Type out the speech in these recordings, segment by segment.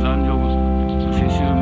三幺五七七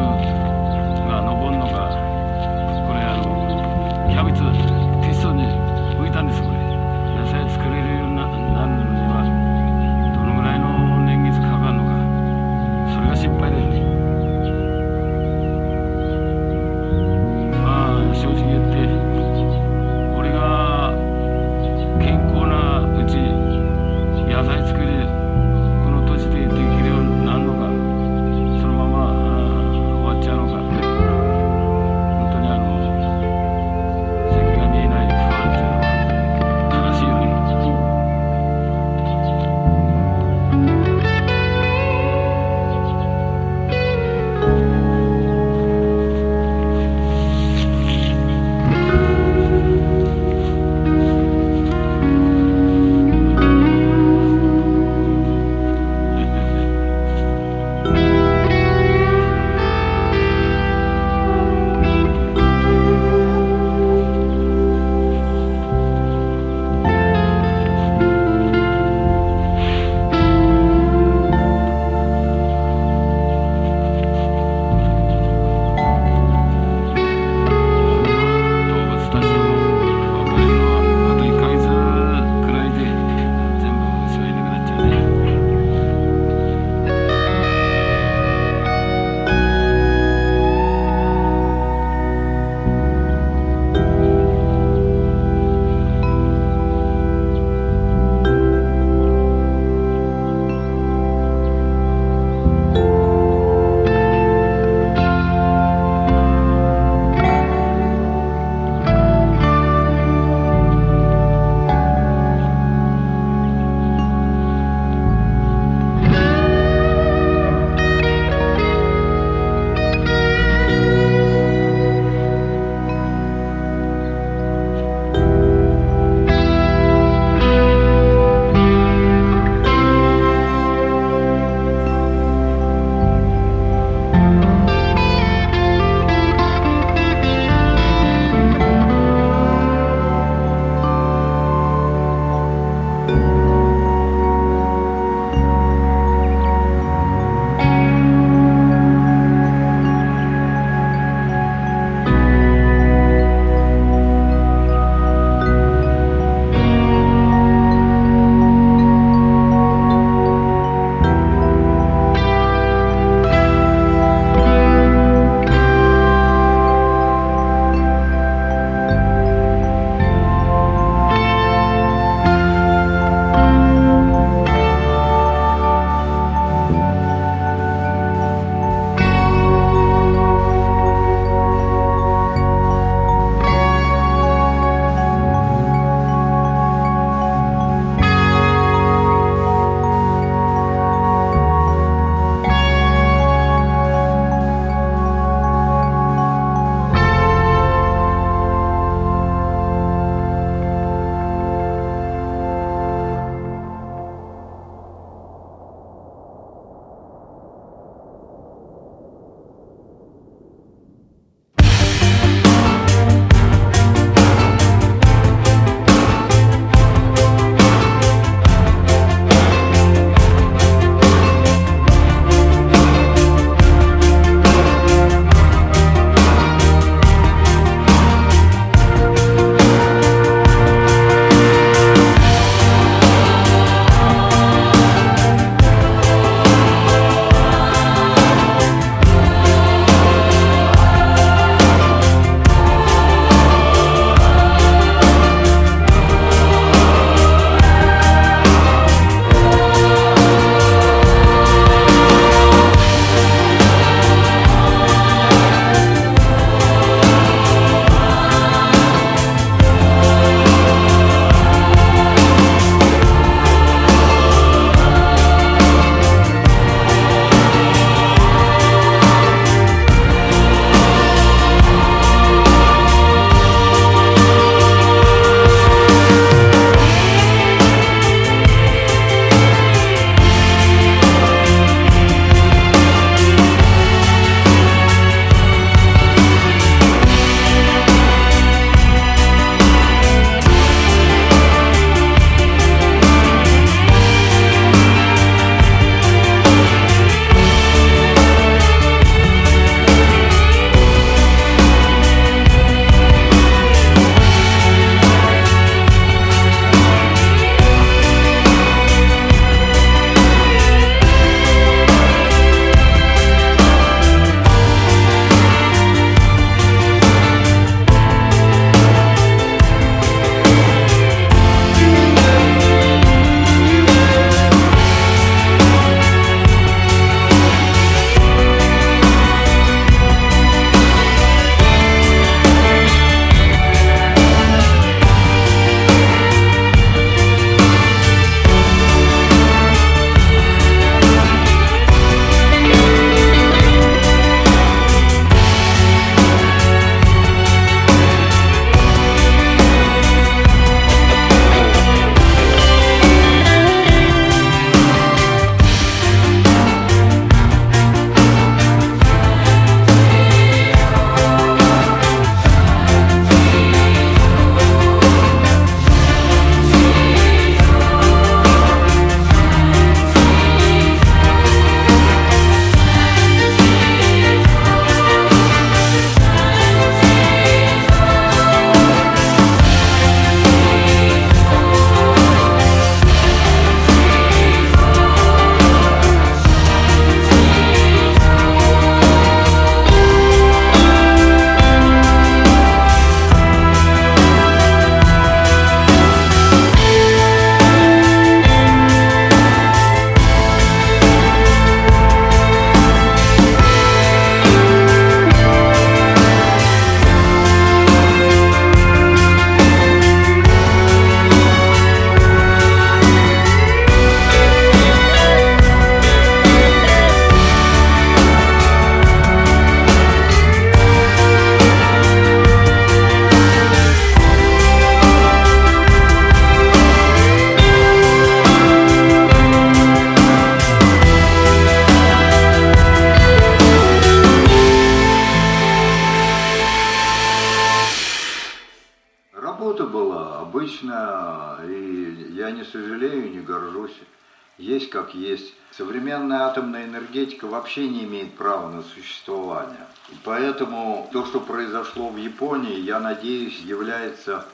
Есть как есть. Современная атомная энергетика вообще не имеет права на существование. Поэтому то, что произошло в Японии, я надеюсь, является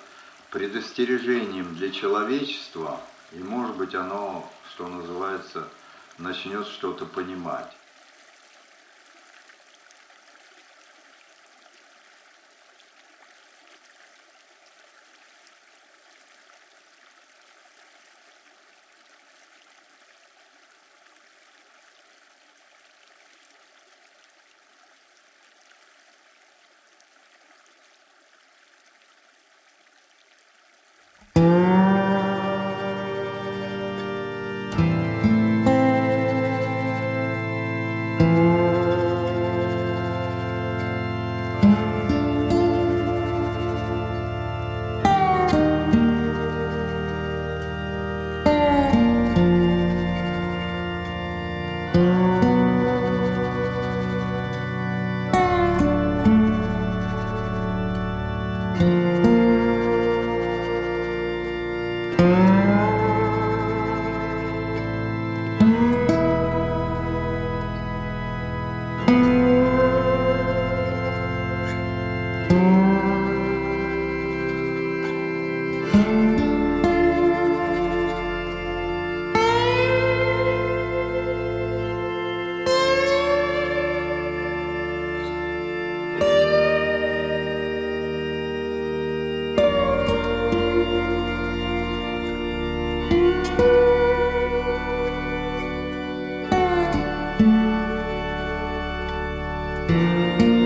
предостережением для человечества, и может быть оно, что называется, начнет что-то понимать. Música